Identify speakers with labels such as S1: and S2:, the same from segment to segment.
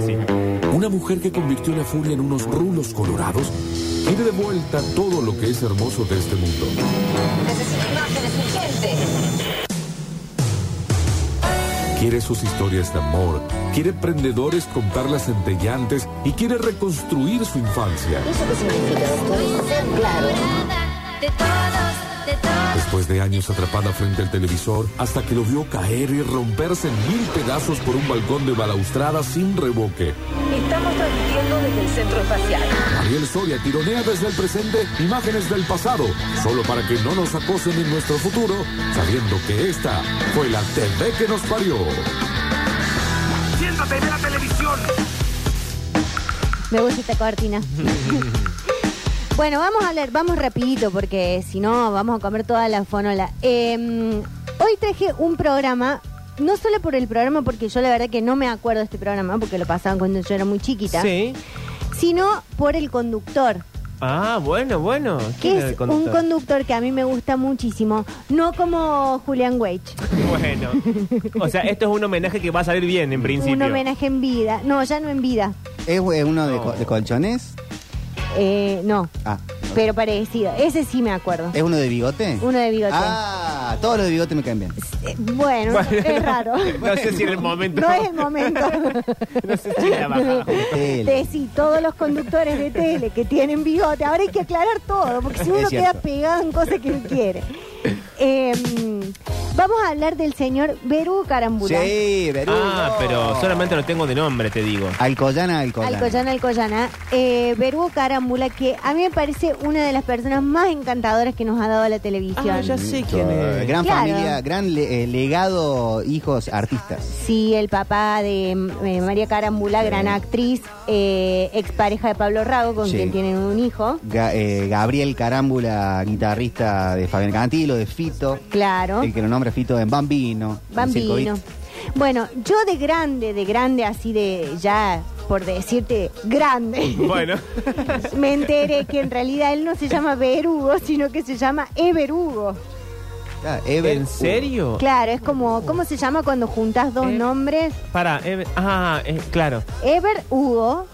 S1: Sí.
S2: Una mujer que convirtió la furia en unos rulos colorados quiere de vuelta todo lo que es hermoso de este mundo.
S3: Necesito imágenes urgentes.
S2: Quiere sus historias de amor, quiere prendedores con perlas centellantes y quiere reconstruir su infancia.
S3: ¿Eso qué significa, doctor? Ser claro.
S2: Después de años atrapada frente al televisor, hasta que lo vio caer y romperse en mil pedazos por un balcón de balaustrada sin revoque.
S3: Estamos transmitiendo desde el centro espacial.
S2: Ariel Soria tironea desde el presente imágenes del pasado, solo para que no nos acosen en nuestro futuro, sabiendo que esta fue la TV que nos parió.
S1: Siéntate, ve la televisión.
S4: Me gusta esta cortina. bueno, vamos a leer, vamos rapidito porque si no vamos a comer toda la fonola. Eh, hoy traje un programa, no solo por el programa, porque yo la verdad que no me acuerdo de este programa, porque lo pasaban cuando yo era muy chiquita,
S1: Sí.
S4: sino por el conductor.
S1: Ah, bueno, bueno. ¿Quién
S4: Que
S1: era
S4: es
S1: el conductor?
S4: un conductor que a mí me gusta muchísimo, no como Julian Wage,
S1: Bueno. O sea, esto es un homenaje que va a salir bien en principio.
S4: un homenaje en vida, no, ya no en vida,
S5: ¿Es eh, uno de,
S1: No.
S5: co- de colchones?
S4: Eh, no,
S5: Ah.
S4: pero parecido, ese sí me acuerdo,
S5: ¿Es uno de bigote?
S4: uno de bigote.
S5: Ah, todos los de bigote me caen bien.
S4: Eh, Bueno,
S1: Bueno.
S4: es raro.
S1: No sé si era el momento.
S4: No es el momento.
S1: No sé si la.
S5: Tele.
S4: Sí, todos los conductores de tele que tienen bigote. Ahora hay que aclarar todo, porque si uno queda pegado en cosas que no quiere. Eh, vamos a hablar del señor Berú Carambula.
S5: Sí, Berú.
S1: Ah, pero solamente lo tengo de nombre, te digo.
S5: Alcoyana, Alcoyana.
S4: Alcoyana, Alcoyana. Eh, Berú Carambula, que a mí me parece una de las personas más encantadoras que nos ha dado la televisión.
S1: Ah, ya sé quién es.
S5: Gran
S4: Claro.
S5: familia, gran le- eh, legado, hijos artistas.
S4: Sí, el papá de eh, María Carambula, gran actriz, eh, expareja de Pablo Rago, con
S5: Sí.
S4: quien tienen un hijo.
S5: Ga- eh, Gabriel Carámbula, guitarrista de Fabián Cantilo, de Fito.
S4: Claro.
S5: El que lo nombra Fito en Bambino.
S4: Bambino. Bueno, yo de grande, de grande, así de ya, por decirte, grande.
S1: Bueno.
S4: Me enteré que en realidad él no se llama Berugo, sino que se llama Everugo.
S5: Ah, Ever-
S1: ¿En serio?
S4: Claro, es como, ¿cómo se llama cuando juntas dos
S1: Eh.
S4: nombres?
S1: Para, ah, eh, claro.
S4: Ever Hugo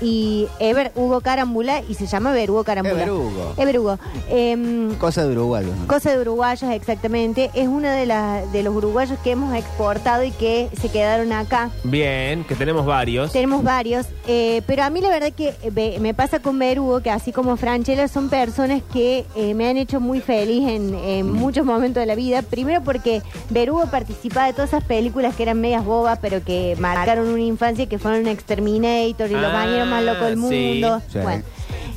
S4: y Ever Hugo Carambula y se llama Berugo Carambula.
S5: Everugo.
S4: Everugo. Em,
S5: Cosa de uruguayos. ¿no?
S4: Cosa de uruguayos, exactamente. Es uno de, las de los uruguayos que hemos exportado y que se quedaron acá.
S1: Bien, que tenemos varios.
S4: Tenemos varios, eh, pero a mí la verdad que eh, me pasa con Berugo, que así como Franchella son personas que eh, me han hecho muy feliz en, en muchos momentos de la vida. Primero porque Berugo participaba de todas esas películas que eran medias bobas, pero que marcaron una infancia, que fueron Exterminator y Los
S1: Ah,
S4: bañeros más locos del
S1: sí.
S4: mundo.
S5: Sí.
S4: Bueno.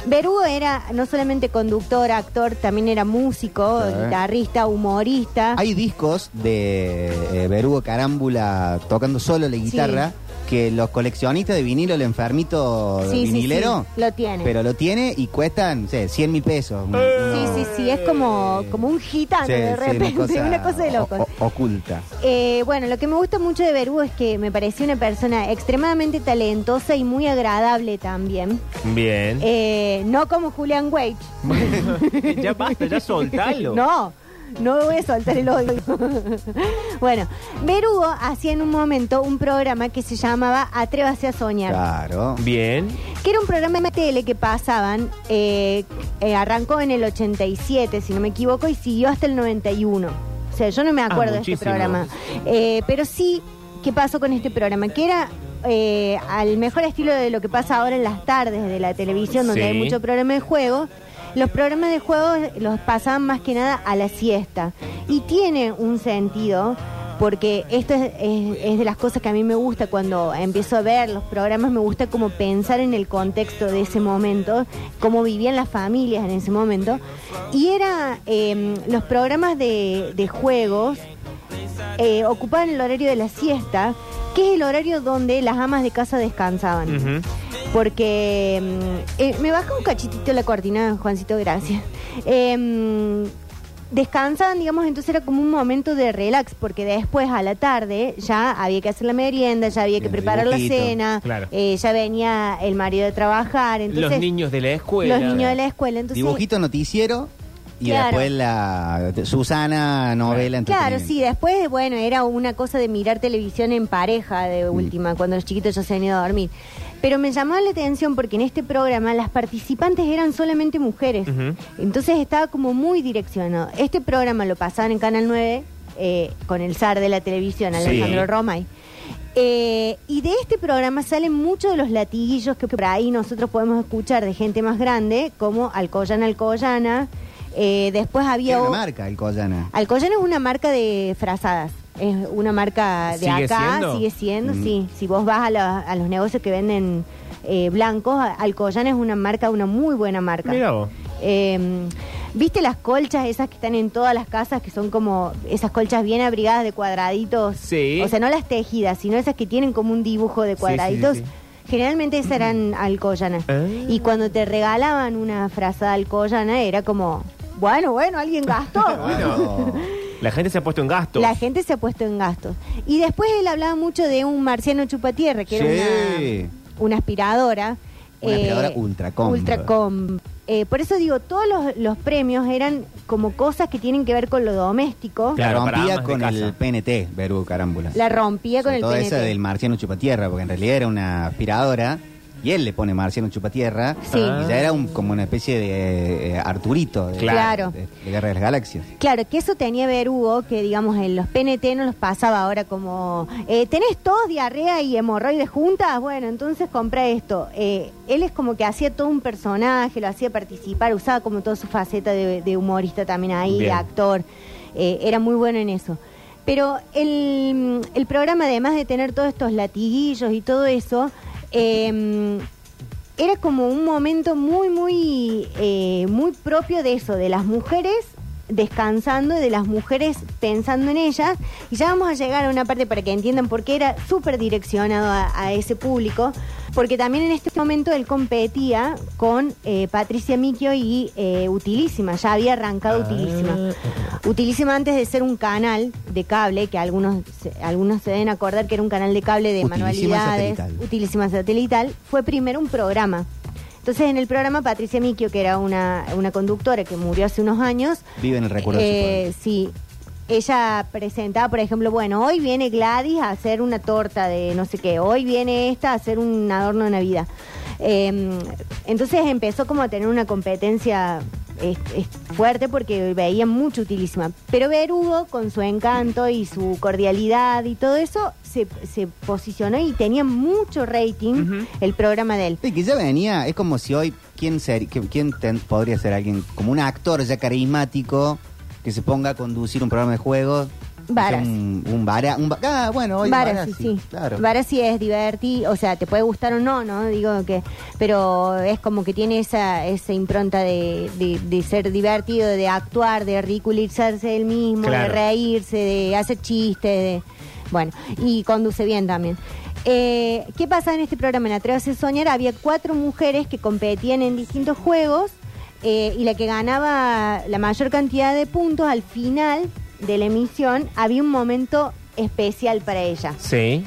S4: Berugo era no solamente conductor, actor, también era músico,
S5: Sí.
S4: guitarrista, humorista.
S5: Hay discos de eh, Berugo Carámbula tocando solo la guitarra que los coleccionistas de vinilo, el enfermito
S4: Sí,
S5: vinilero,
S4: sí, lo tiene.
S5: pero lo tiene y cuestan, no sé, 100 mil pesos.
S4: Sí, sí, sí, es como, como un gitano
S5: Sí,
S4: de
S5: sí,
S4: repente, una cosa, de locos.
S5: o- o- oculta.
S4: Eh, bueno, lo que me gusta mucho de Berugo es que me pareció una persona extremadamente talentosa y muy agradable también.
S1: Bien.
S4: Eh, no como Julian Wage.
S1: ya basta, ya soltalo.
S4: No, no me voy a soltar el odio. bueno, Berugo hacía en un momento un programa que se llamaba Atrévase a soñar.
S5: Claro.
S1: Bien.
S4: que era un programa de tele que pasaban, eh, eh, arrancó en el 87, si no me equivoco, y siguió hasta el 91. O sea, yo no me acuerdo de este programa. Eh, pero sí, ¿qué pasó con este programa? Que era eh, al mejor estilo de lo que pasa ahora en las tardes de la televisión, donde
S1: Sí.
S4: hay mucho programa de juego. Los programas de juego los pasaban más que nada a la siesta. Y tiene un sentido porque esto es, es- es de las cosas que a mí me gusta cuando empiezo a ver los programas, me gusta como pensar en el contexto de ese momento, cómo vivían las familias en ese momento. Y era eh, los programas de, de juegos eh, ocupaban el horario de la siesta, que es el horario donde las amas de casa descansaban.
S1: Ujú.
S4: Porque mm, eh, me baja un cachitito la cortina, Juancito, gracias. Eh, descansaban, digamos, entonces era como un momento de relax, porque después a la tarde ya había que hacer la merienda, ya había que
S5: El
S4: preparar la
S5: dibujito,
S4: cena,
S1: claro.
S4: eh, ya venía el marido de trabajar, entonces
S1: Los niños de la escuela.
S4: los niños de la escuela, entonces
S5: Dibujito noticiero Y
S4: Claro.
S5: después la Susana, novela,
S4: Claro,
S5: entretenimiento.
S4: sí, después, bueno, era una cosa de mirar televisión en pareja de última, cuando los chiquitos ya se han ido a dormir. Pero me llamó la atención porque en este programa las participantes eran solamente mujeres.
S1: Ujú.
S4: Entonces estaba como muy direccionado. Este programa lo pasaban en Canal 9 eh, con el zar de la televisión,
S1: Sí.
S4: Alejandro Romay. Eh, y de este programa salen muchos de los latiguillos que por ahí nosotros podemos escuchar de gente más grande, como Alcoyana Alcoyana. Eh, después había... O-
S5: una marca, el Collana.
S4: Alcoyana es una marca de frazadas. Es una marca de
S1: ¿Sigue
S4: acá,
S1: siendo?
S4: sigue siendo,
S5: Mm.
S4: sí. Si vos vas a, la- a los negocios que venden eh, blancos, Alcoyana es una marca, una muy buena marca.
S1: Mira vos.
S4: Eh, ¿Viste las colchas esas que están en todas las casas, que son como esas colchas bien abrigadas de cuadraditos?
S1: Sí.
S4: O sea, no las tejidas, sino esas que tienen como un dibujo de
S1: sí,
S4: cuadraditos.
S1: sí.
S4: Generalmente esas eran alcoyana.
S1: Ah.
S4: Y cuando te regalaban una frazada alcoyana, era como, bueno, bueno, alguien gastó.
S1: Bueno, la gente se ha puesto en gasto.
S4: La gente se ha puesto en gastos. Y después él hablaba mucho de un marciano chupatierra, que
S5: Sí.
S4: era una, una aspiradora.
S5: Una aspiradora Ultracom.
S4: Ultracom. Eh, por eso digo, todos los, los premios eran como cosas que tienen que ver con lo doméstico.
S5: La rompía con el PNT, Beru Carámbula.
S4: La rompía con el
S5: todo
S4: PNT.
S5: esa del marciano chupatierra, porque en realidad era una aspiradora y él le pone marciano chupatierra.
S4: Sí.
S5: Y ya era un, como una especie de eh, Arturito de,
S4: Claro.
S5: de- de Guerra de las Galaxias.
S4: Claro, que eso tenía Berugo, que digamos en los PNT no los pasaba ahora como, eh, ¿tenés tos, diarrea y hemorroides juntas? Bueno, entonces compra esto. Eh, él es como que hacía todo un personaje, lo hacía participar, usaba como toda su faceta de, de humorista también ahí, de actor. Eh, era muy bueno en eso. Pero el, el programa, además de tener todos estos latiguillos y todo eso, eh, era como un momento muy, muy, eh, muy propio de eso, de las mujeres descansando de las mujeres pensando en ellas. Y ya vamos a llegar a una parte para que entiendan por qué era súper direccionado a ese público, porque también en este momento él competía con eh, Patricia Miquio y eh, Utilísima, ya había arrancado Utilísima. Utilísima antes de ser un canal de cable, que algunos, se- algunos se deben acordar que era un canal de cable de
S5: Utilísima
S4: manualidades,
S5: satelital.
S4: Utilísima Satelital, fue primero un programa. Entonces en el programa Patricia Miquio, que era una, una conductora que murió hace unos años,
S5: Vive en el recuerdo de su
S4: eh, sí, ella presentaba, por ejemplo, bueno, hoy viene Gladys a hacer una torta de no sé qué, hoy viene esta a hacer un adorno de Navidad. Eh, entonces empezó como a tener una competencia es- es fuerte porque veía mucho utilísima. Pero Berugo, con su encanto y su cordialidad y todo eso, se, se posicionó y tenía mucho rating el programa de él.
S5: Sí, que ya venía, es como si hoy, ¿quién, ser, quién ten- podría ser alguien como un actor ya carismático que se ponga a conducir un programa de juegos?
S4: Varas.
S5: Un, un vara, un va- ah, bueno, hoy
S4: Varas,
S5: Varas,
S4: sí, sí.
S5: claro.
S4: Varas sí es divertido, o sea, te puede gustar o no, ¿no? Digo que, pero es como que tiene esa, esa impronta de, de- de ser divertido, de actuar, de ridiculizarse él mismo,
S1: Claro.
S4: de reírse, de hacer chistes, de, bueno, y conduce bien también. Eh, ¿Qué pasa en este programa? En Atrévase a Soñar había cuatro mujeres que competían en distintos juegos eh, y la que ganaba la mayor cantidad de puntos al final de la emisión había un momento especial para ella.
S1: Sí.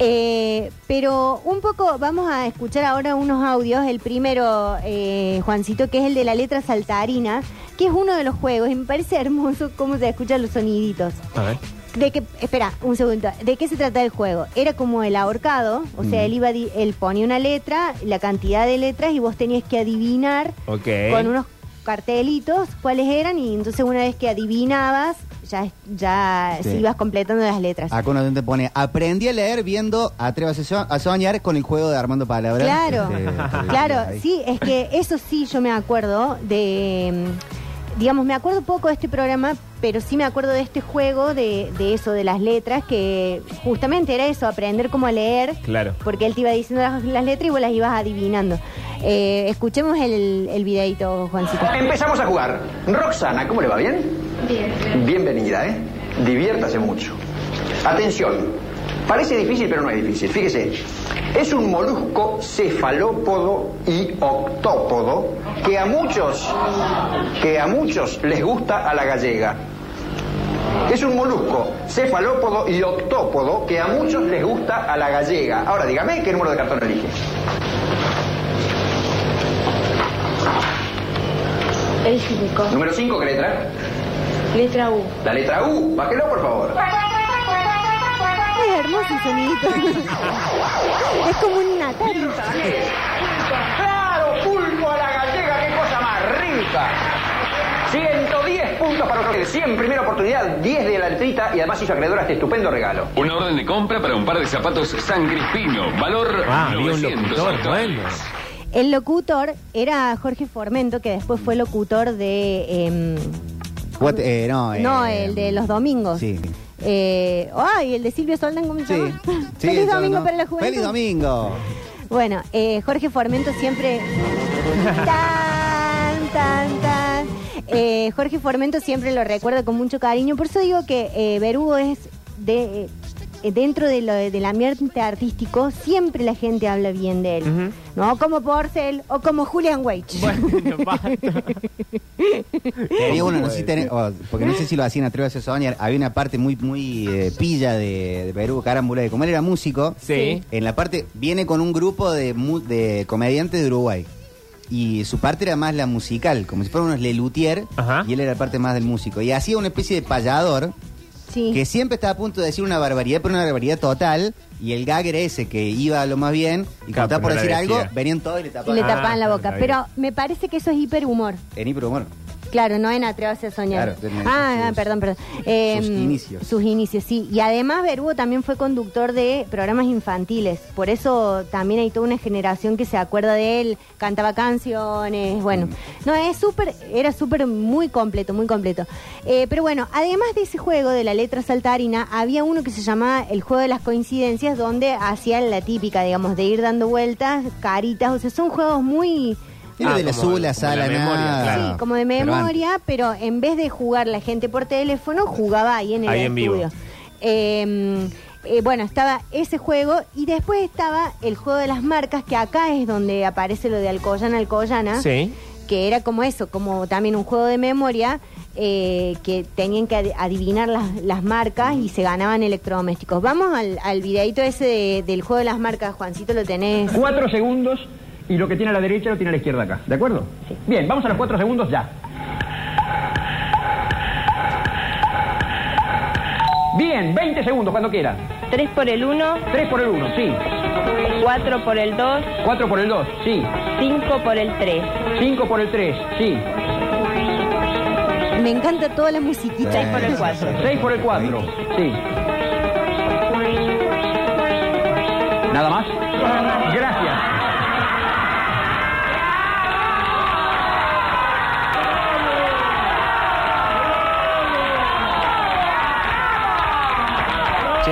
S4: Eh, pero un poco, vamos a escuchar ahora unos audios. El primero, eh, Juancito, que es el de la letra saltarina, que es uno de los juegos. Y me parece hermoso cómo se escuchan los soniditos.
S1: A ver.
S4: De que, espera, un segundo. ¿De qué se trata el juego? Era como el ahorcado, o sea, él iba, di- él ponía una letra, la cantidad de letras y vos tenías que adivinar
S1: Ok.
S4: con unos cartelitos cuáles eran y entonces una vez que adivinabas ya ya
S5: Sí.
S4: ibas completando las letras.
S5: Acá uno te pone, aprendí a leer viendo Atrévase a so- a soñar con el juego de Armando Palabras.
S4: Claro,
S5: Este,
S4: claro,
S5: ahí.
S4: sí, es que eso sí yo me acuerdo de, mm, digamos, me acuerdo poco de este programa, pero sí me acuerdo de este juego, de, de eso, de las letras, que justamente era eso, aprender cómo leer,
S1: Claro.
S4: porque él te iba diciendo las, las letras y vos las ibas adivinando. Eh, escuchemos el, el videito, Juancito.
S6: Empezamos a jugar. Roxana, ¿cómo le va? ¿Bien?
S7: Bien.
S6: Bienvenida, ¿eh? Diviértase mucho. Atención. Parece difícil, pero no es difícil. Fíjese. Es un molusco cefalópodo y octópodo que a muchos, que a muchos les gusta a la gallega. Es un molusco cefalópodo y octópodo que a muchos les gusta a la gallega. Ahora dígame qué número de cartón elige.
S8: El 5.
S6: Número 5, ¿qué letra?
S8: Letra U.
S6: La letra U. Bájelo, por favor.
S4: Es hermoso el sonidito. es como un natal.
S6: ¡Claro! ¡Pulpo a la gallega! ¡Qué cosa más rica! 110 puntos para ustedes. 100 primera oportunidad, 10 de la letrita y además hizo acreedor a este estupendo regalo.
S9: Una orden de compra para un par de zapatos San Crispino. Valor
S1: Ah, había un
S9: 900
S1: locutor,
S9: actuales.
S1: bueno.
S4: El locutor era Jorge Formento, que después fue locutor de... em,
S5: What- eh, no, eh,
S4: no, el de los domingos.
S5: Sí.
S4: Eh, ay, el de Silvio Soldán, ¿cómo se llama?
S5: Sí,
S4: Feliz
S5: eso,
S4: domingo
S5: ¿no?
S4: para la juventud.
S5: Feliz domingo.
S4: Bueno, eh, Jorge Formento siempre. tan, tan, tan. Eh, Jorge Formento siempre lo recuerdo con mucho cariño. Por eso digo que eh, Berugo es de. Eh, dentro de lo, del ambiente artístico, siempre la gente habla bien de él. No como Porcel o como Julian Weich.
S1: Bueno,
S5: uno, no sé si tenés- oh, porque no sé si lo hacían Atrévase a soñar. Había una parte muy muy eh, pilla de, de Perú, Carámbula, de como él era músico.
S1: Sí.
S5: En la parte, viene con un grupo de, de comediantes de Uruguay. Y su parte era más la musical, como si fueran unos lelutier,
S1: Ajá.
S5: y él era parte más del músico. Y hacía una especie de payador,
S4: Sí.
S5: que siempre estaba a punto de decir una barbaridad, pero una barbaridad total. Y el gag era ese, que iba a lo más bien, y cuando estaba por decir
S1: la
S5: algo, venían todos y le
S4: Y
S5: tapaban.
S4: le
S1: Ah,
S4: tapaban la boca.
S1: está.
S4: Pero me parece que eso es hiperhumor.
S5: En hiperhumor.
S4: Claro, no en Atrévase a soñar.
S5: Claro,
S4: ah,
S5: sus-
S4: ah, perdón, perdón. Eh,
S5: sus inicios.
S4: Sus inicios, sí. Y además Berugo también fue conductor de programas infantiles. Por eso también hay toda una generación que se acuerda de él. Cantaba canciones, bueno.
S5: Mm.
S4: No, es súper, era súper muy completo, muy completo. Eh, pero bueno, además de ese juego de la letra saltarina, había uno que se llamaba el juego de las coincidencias, donde hacían la típica, digamos, de ir dando vueltas, caritas. O sea, son juegos muy...
S5: Era
S1: Ah,
S5: de la sala,
S1: memoria,
S5: nada.
S1: claro.
S4: Sí, como de memoria, pero, en vez de jugar la gente por teléfono, jugaba ahí en el
S1: Ahí en vivo.
S4: estudio. Eh, eh, bueno, estaba ese juego y después estaba el juego de las marcas, que acá es donde aparece lo de Alcoyana, Alcoyana,
S1: Sí.
S4: que era como eso, como también un juego de memoria. eh, que tenían que ad- adivinar las, las marcas y se ganaban electrodomésticos. Vamos al, al videito ese de- del juego de las marcas, Juancito, lo tenés.
S6: Cuatro segundos y lo que tiene a la derecha lo tiene a la izquierda acá. ¿De acuerdo? Bien, vamos a los cuatro segundos ya. Bien, 20 segundos cuando quiera.
S8: 3 por el 1,
S6: 3 por el 1, sí.
S8: 4 por el 2,
S6: 4 por el 2, sí.
S8: 5 por el 3.
S6: 5 por el 3, sí.
S4: Me encanta toda la musiquita.
S5: Sí,
S8: por el
S5: sí,
S8: cuatro.
S5: sí.
S6: 6 por el 4, sí. ¿Nada más? Gracias.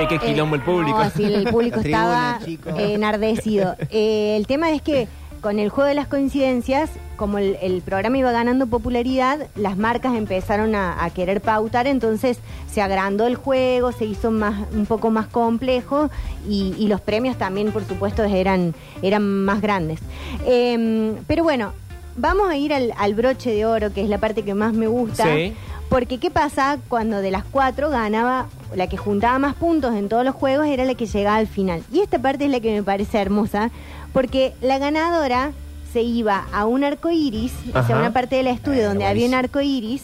S1: Che, qué quilombo el público.
S4: No, sí, el público
S5: tribuna,
S4: estaba
S5: chicos.
S4: eh, enardecido. Eh, el tema es que con el juego de las coincidencias, como el, el programa iba ganando popularidad, las marcas empezaron a, a querer pautar, entonces se agrandó el juego, se hizo más un poco más complejo y, y los premios también, por supuesto, eran, eran más grandes. Eh, pero bueno, vamos a ir al, al broche de oro, que es la parte que más me gusta.
S1: Sí.
S4: Porque ¿qué pasa cuando de las cuatro ganaba, la que juntaba más puntos en todos los juegos era la que llegaba al final? Y esta parte es la que me parece hermosa, porque la ganadora se iba a un arco iris, o sea, una parte del estudio
S5: Eh,
S4: donde había un arco iris,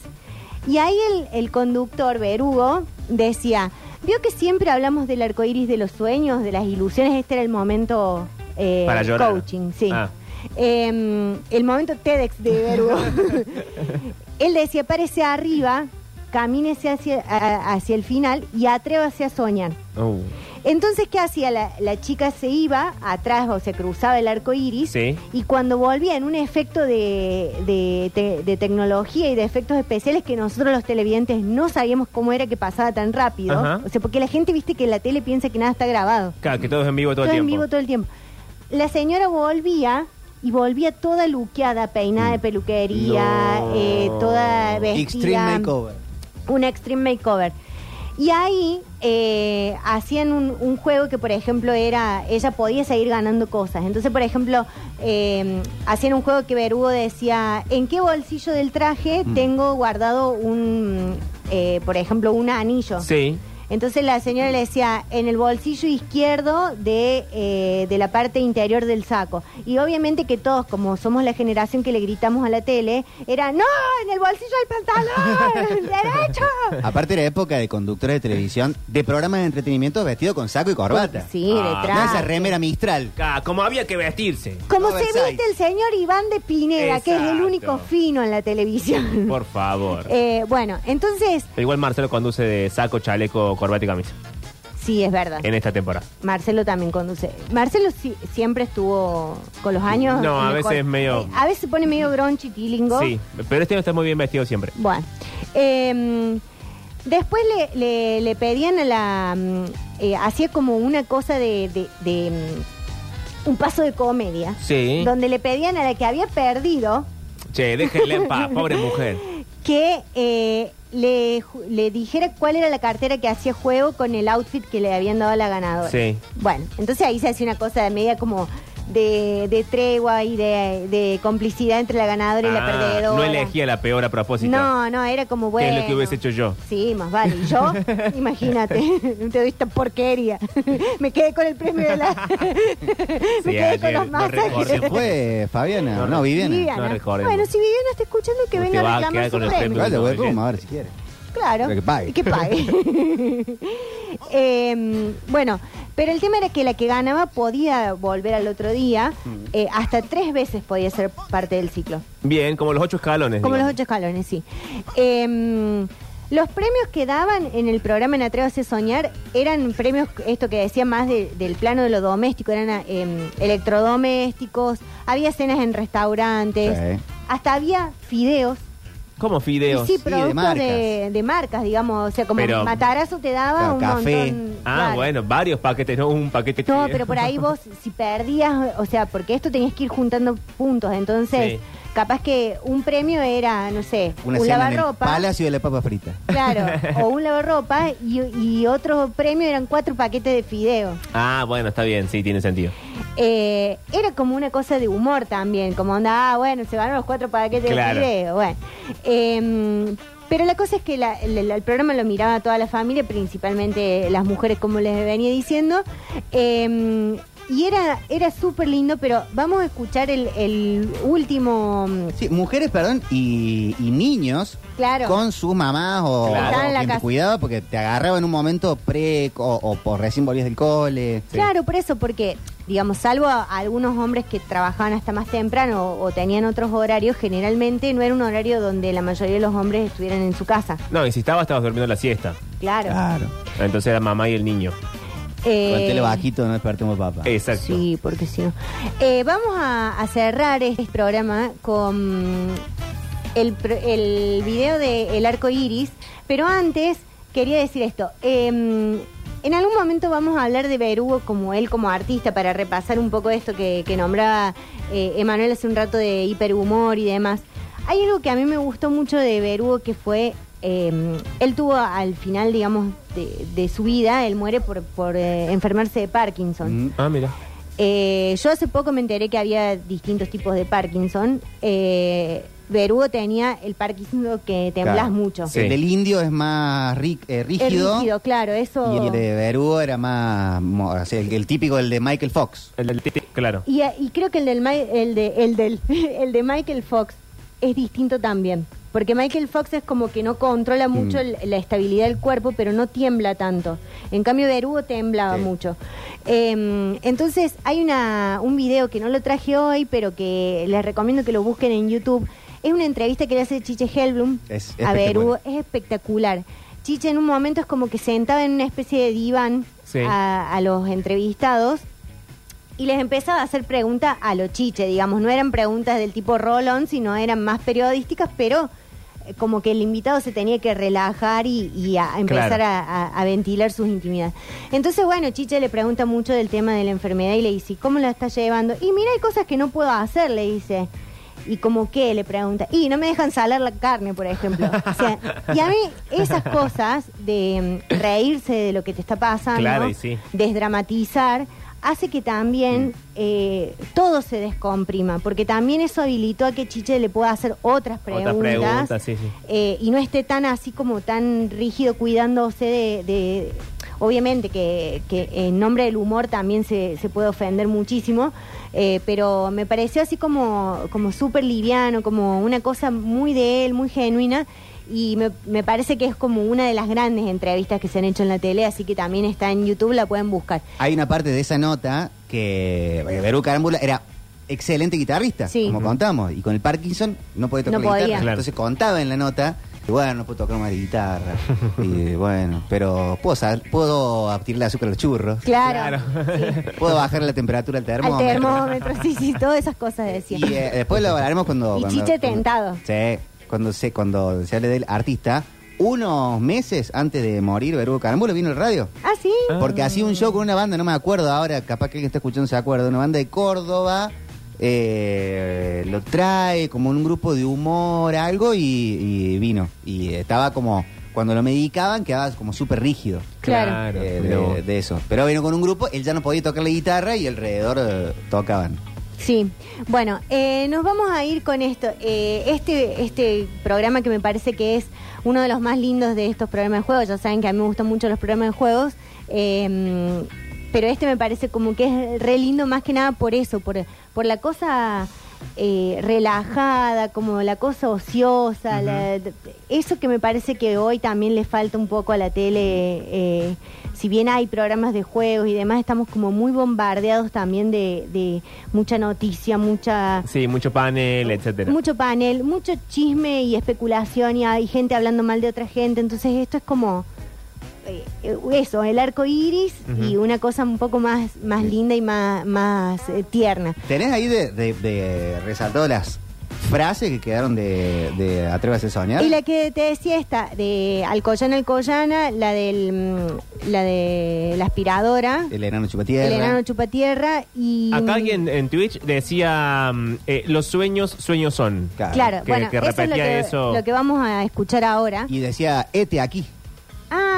S4: y ahí el, el conductor, Berugo, decía, vio que siempre hablamos del arco iris de los sueños, de las ilusiones, este era el momento eh,
S1: Para llorar.
S4: coaching, sí.
S1: Ah.
S4: Eh, el momento TEDx de Berugo. Él decía, parece arriba, camínese hacia, a- hacia el final y atrévase a soñar.
S1: Uh,
S4: Entonces, ¿qué hacía? La, la chica se iba atrás, o sea, cruzaba el arco iris.
S1: Sí.
S4: Y cuando volvía en un efecto de, de, te- de tecnología y de efectos especiales que nosotros los televidentes no sabíamos cómo era que pasaba tan rápido.
S1: Ajá.
S4: O sea, porque la gente, viste, que en la tele piensa que nada está grabado.
S1: claro, que todo es en vivo todo,
S4: Todo
S1: el
S4: en vivo todo el tiempo. La señora volvía y volvía toda luqueada, peinada de peluquería,
S1: Mm. No.
S4: eh, toda vestida.
S5: Extreme Makeover.
S4: Un extreme makeover. Y ahí eh, hacían un, un juego que, por ejemplo, era, ella podía seguir ganando cosas. Entonces, por ejemplo, eh, hacían un juego que Berugo decía, ¿en qué bolsillo del traje
S1: Mm.
S4: tengo guardado un, eh, por ejemplo, un anillo?
S1: Sí.
S4: Entonces la señora le decía en el bolsillo izquierdo de, eh, de la parte interior del saco. Y obviamente que todos, como somos la generación que le gritamos a la tele, era ¡No! ¡En el bolsillo del pantalón! ¡Derecho!
S5: Aparte era época de conductora de televisión, de programas de entretenimiento vestido con saco y corbata.
S4: Sí,
S1: Ah,
S5: No esa remera Mistral.
S1: Ah, Como había que vestirse.
S4: Como se viste el señor Iván de Pineda, que es el único fino en la televisión.
S1: Por favor.
S4: Eh, bueno, entonces,
S1: Igual Marcelo conduce de saco, chaleco, corbata y camisa.
S4: sí, es verdad.
S1: En esta temporada.
S4: Marcelo también conduce. Marcelo sí- siempre estuvo con los años.
S1: No, a veces es medio-
S4: Eh, a veces se pone medio gronchi, tilingo.
S1: Sí, pero este no está muy bien vestido siempre.
S4: Bueno. eh, después le, le- le pedían a la. mm, eh, hacía como una cosa de. de- de, mm, un paso de comedia.
S1: Sí.
S4: Donde le pedían a la que había perdido
S1: Che, déjenle en paz, pobre mujer.
S4: Que eh, le, le dijera cuál era la cartera que hacía juego con el outfit que le habían dado a la ganadora.
S1: Sí.
S4: Bueno, entonces ahí se hacía una cosa de media como de, de tregua y de, de complicidad entre la ganadora y la
S1: Ah,
S4: perdedora.
S1: no elegía la peor a propósito.
S4: No, no, era como
S1: ¿Qué
S4: bueno.
S1: es lo que hubiese hecho yo?
S4: Sí, más vale. ¿Y yo? Imagínate, te doy esta porquería. Me quedé con el premio de la... Me quedé con los
S1: no
S4: masajes.
S1: recordé.
S5: ¿Se fue Fabiana?
S1: No,
S5: No, Viviana.
S1: No
S4: bueno, si Viviana está escuchando, que
S1: Usted
S4: venga a reclamar su premio.
S5: Vaya, voy a ver si quiere.
S4: Claro.
S5: Pero que pague.
S4: Que pague. Eh, bueno, pero el tema era que la que ganaba podía volver al otro día,
S1: Mm.
S4: eh, hasta tres veces podía ser parte del ciclo.
S1: Bien, como los ocho escalones.
S4: Como los ocho escalones, sí. Eh, los premios que daban en el programa En Atrévase a Soñar eran premios, esto que decía más de- del plano de lo doméstico, eran eh, electrodomésticos, había cenas en restaurantes,
S5: Sí.
S4: hasta había fideos.
S1: Como fideos.
S4: Y sí,
S5: de
S4: productos
S5: marcas.
S4: de, de marcas, digamos. O sea, como
S1: Pero-
S4: Matarazo te daba
S5: Claro,
S4: un
S5: café.
S4: montón.
S1: Ah,
S4: claro.
S1: bueno, varios paquetes, no un paquete.
S4: No, pero por ahí vos, si perdías, o sea, porque esto tenías que ir juntando puntos. Entonces,
S1: Sí.
S4: Capaz que un premio era, no sé,
S5: Una
S4: un
S5: cena en el
S4: lavarropa.
S5: Palacio de la Papa Frita.
S4: Claro, o un lavarropa y, y otro premio eran cuatro paquetes de fideo.
S1: Ah, bueno, está bien, sí, tiene sentido.
S4: Eh, era como una cosa de humor también, como onda, ah, bueno, se ganaron los cuatro paquetes
S1: Claro.
S4: de fideo. Bueno. Eh, pero la cosa es que la- el, el programa lo miraba toda la familia, principalmente las mujeres, como les venía diciendo. Eh, y era, era súper lindo, pero vamos a escuchar el, el último.
S5: Sí, mujeres, perdón, y, y niños
S4: Claro.
S5: con sus mamás o,
S1: Claro.
S5: o
S4: Estaban en la
S5: quien te
S4: casa.
S5: cuidaba porque te agarraba en un momento pre o, o por recién volvías del cole.
S4: Claro, por eso, porque, digamos, salvo a, a algunos hombres que trabajaban hasta más temprano o, o tenían otros horarios, generalmente no era un horario donde la mayoría de los hombres estuvieran en su casa.
S1: No, y si estabas, estabas durmiendo la siesta.
S4: Claro.
S5: Claro.
S1: Entonces era mamá y el niño.
S4: Eh,
S5: Con el tele bajito no despertemos papá.
S1: Exacto.
S4: Sí, porque si no. Eh, vamos a, a cerrar este programa con el, video de El Arco Iris, pero antes quería decir esto. Eh, en algún momento vamos a hablar de Berugo como él como artista para repasar un poco esto que, que nombraba eh, Emanuel hace un rato de hiperhumor y demás. Hay algo que a mí me gustó mucho de Berugo que fue, eh, él tuvo al final, digamos, de, de su vida, él muere por, por eh, enfermarse de Parkinson.
S5: Mm.
S1: Ah, mira.
S4: Eh, yo hace poco me enteré que había distintos tipos de Parkinson. Eh, Berugo tenía el Parkinson que temblás
S5: Claro.
S4: mucho.
S1: Sí.
S5: El del indio es más ri- eh,
S4: Es
S5: rígido,
S4: rígido, claro, eso.
S5: y el de Berugo era más, mo- o sea, el, el típico, el de Michael Fox.
S1: El del titi, claro.
S4: Y, y creo que el del, el de, el del el de Michael Fox es distinto también. Porque Michael Fox es como que no controla mucho
S5: Mm.
S4: la estabilidad del cuerpo, pero no tiembla tanto. En cambio, Berugo temblaba
S5: Sí.
S4: mucho. Eh, entonces, hay una, un video que no lo traje hoy, pero que les recomiendo que lo busquen en YouTube. Es una entrevista que le hace Chiche Helblum
S5: Es
S4: a. Berugo. Es espectacular. Chiche en un momento es como que sentaba en una especie de diván
S1: Sí.
S4: a, a los entrevistados y les empezaba a hacer preguntas a lo chiche, digamos, no eran preguntas del tipo rolón, sino eran más periodísticas, pero como que el invitado se tenía que relajar y, y a empezar
S1: Claro.
S4: a, a- a ventilar sus intimidades. Entonces, bueno, Chiche le pregunta mucho del tema de la enfermedad y le dice, ¿cómo la está llevando? Y mira, hay cosas que no puedo hacer, le dice. ¿Y como qué? Le pregunta. Y no me dejan salar la carne, por ejemplo. O sea, y a mí esas cosas de mm, reírse de lo que te está pasando,
S1: Claro, y sí.
S4: desdramatizar, hace que también eh, todo se descomprima, porque también eso habilitó a que Chiche le pueda hacer otras preguntas,
S1: Otras preguntas, sí, sí.
S4: eh, y no esté tan así como tan rígido cuidándose de, de- obviamente que, que en nombre del humor también se, se puede ofender muchísimo, eh, pero me pareció así como, como súper liviano, como una cosa muy de él, muy genuina. Y me, me parece que es como una de las grandes entrevistas que se han hecho en la tele, así que también está en YouTube, la pueden buscar.
S5: Hay una parte de esa nota que eh, Berú Carámbula era excelente guitarrista,
S4: Sí.
S5: como contamos, y con el Parkinson no podía tocar
S4: No
S5: la
S4: podía.
S5: guitarra.
S1: Claro.
S5: Entonces contaba en la nota, y bueno, no puedo tocar más guitarra. y bueno, pero puedo, sal- puedo abtirle azúcar a los churros.
S4: Claro.
S1: Claro.
S4: sí.
S5: Puedo bajarle la temperatura al
S4: Al
S5: termómetro.
S4: termómetro, sí, sí, todas esas cosas decía.
S5: Y eh, después lo hablaremos cuando...
S4: Y
S5: cuando-
S4: Chiche
S5: cuando-
S4: tentado.
S5: Sí, cuando se, cuando se hable del artista. Unos meses antes de morir, Berugo Carambulo vino al radio.
S4: Ah, sí.
S5: Porque hacía un show con una banda, no me acuerdo ahora, capaz que alguien está escuchando se acuerda, una banda de Córdoba, eh, lo trae como un grupo de humor, algo, y, y vino. Y estaba como, cuando lo medicaban, quedaba como súper rígido.
S4: Claro.
S5: eh, de eso. Pero vino con un grupo, él ya no podía tocar la guitarra y alrededor eh, tocaban.
S4: Sí, bueno, eh, nos vamos a ir con esto. Eh, este, este programa que me parece que es uno de los más lindos de estos programas de juegos, ya saben que a mí me gustan mucho los programas de juegos, eh, pero este me parece como que es re lindo más que nada por eso, por, por la cosa eh, relajada, como la cosa ociosa, la- eso que me parece que hoy también le falta un poco a la tele. eh, si bien hay programas de juegos y demás, estamos como muy bombardeados también de, de mucha noticia, mucha
S1: Sí, mucho panel, etcétera.
S4: mucho panel, mucho chisme y especulación y hay gente hablando mal de otra gente. Entonces esto es como eh, eso, el arco iris y una cosa un poco más, más linda y más, más eh, tierna.
S5: ¿Tenés ahí de, de, de resaltado las frases que quedaron de, de Atrévase a soñar?
S4: Y la que te decía esta, de Alcoyana Alcoyana, la del mm, la de la aspiradora,
S5: El enano chupatierra.
S4: el enano chupatierra y
S1: Acá alguien en Twitch decía, mm, eh, los sueños, sueños son.
S4: Claro,
S1: que-
S4: bueno,
S1: que
S4: eso es lo que,
S1: eso.
S4: lo que vamos a escuchar ahora.
S5: Y decía, este aquí.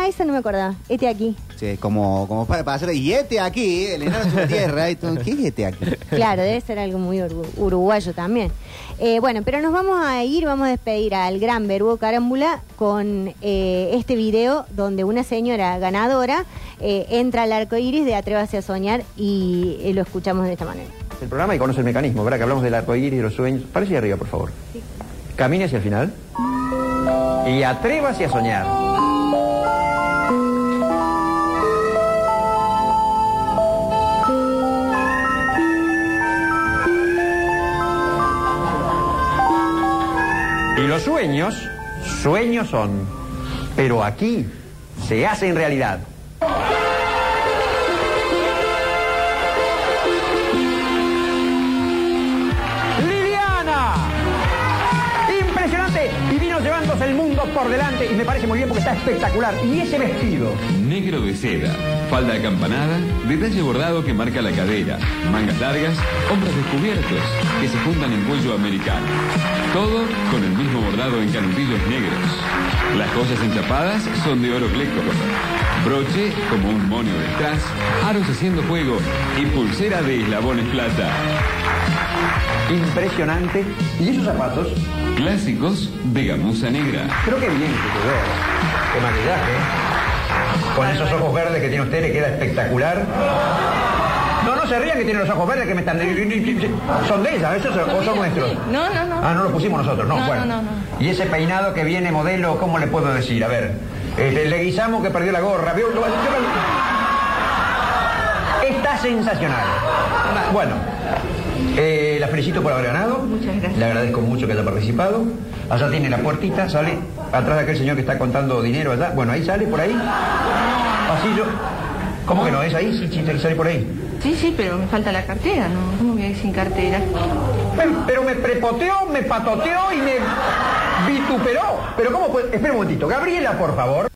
S4: Ah, esa no me acordaba. Este aquí.
S5: Sí, como, como para pasar, y este aquí, el enano chupatierra. y todo, ¿Qué es este aquí?
S4: Claro, debe ser algo muy uru- uruguayo también. Eh, bueno, pero nos vamos a ir, vamos a despedir al gran Verbo Carámbula con eh, este video donde una señora ganadora eh, entra al arco iris de Atrévase a soñar y eh, lo escuchamos de esta manera.
S6: El programa y conoce el mecanismo, ¿verdad? Que hablamos del arco iris, de los sueños. Parece arriba, por favor. Camine hacia el final. Y atrévase a soñar. Y los sueños, sueños son. Pero aquí se hacen realidad. Liliana. Impresionante. Y vino llevándose el mundo por delante. Y me parece muy bien porque está espectacular. Y ese vestido.
S9: Negro de seda, falda acampanada, detalle bordado que marca la cadera, mangas largas, hombros descubiertos que se juntan en cuello americano. Todo con el mismo bordado en canutillos negros. Las cosas enchapadas son de oro cleco. Broche como un monio detrás, aros haciendo juego y pulsera de eslabones plata.
S6: Impresionante. ¿Y esos zapatos?
S9: Clásicos de gamuza negra.
S6: Creo que bien que te veo. Qué maquillaje. Con esos ojos verdes que tiene usted le queda espectacular. No, no se rían que tiene los ojos verdes que me están... Son de ellas, esos o son nuestros.
S8: No, no, no.
S6: Ah, no lo pusimos nosotros, no,
S8: No,
S6: bueno.
S8: no, no,
S6: Y ese peinado que viene modelo, ¿cómo le puedo decir? A ver, eh, le guisamos que perdió la gorra. ¿vio? Está sensacional. Bueno, eh, la felicito por haber ganado.
S8: Muchas gracias.
S6: Le agradezco mucho que haya participado. Allá tiene la puertita, sale atrás de aquel señor que está contando dinero allá. Bueno, ahí sale, por ahí. Pasillo. ¿Cómo que no? ¿Es ahí? Sí, sí, sale por ahí.
S8: Sí, sí, pero me falta la cartera, ¿no? ¿Cómo voy a ir sin cartera?
S6: Pero, pero me prepoteó, me patoteó y me vituperó. Pero ¿cómo puede? Espera un momentito. Gabriela, por favor.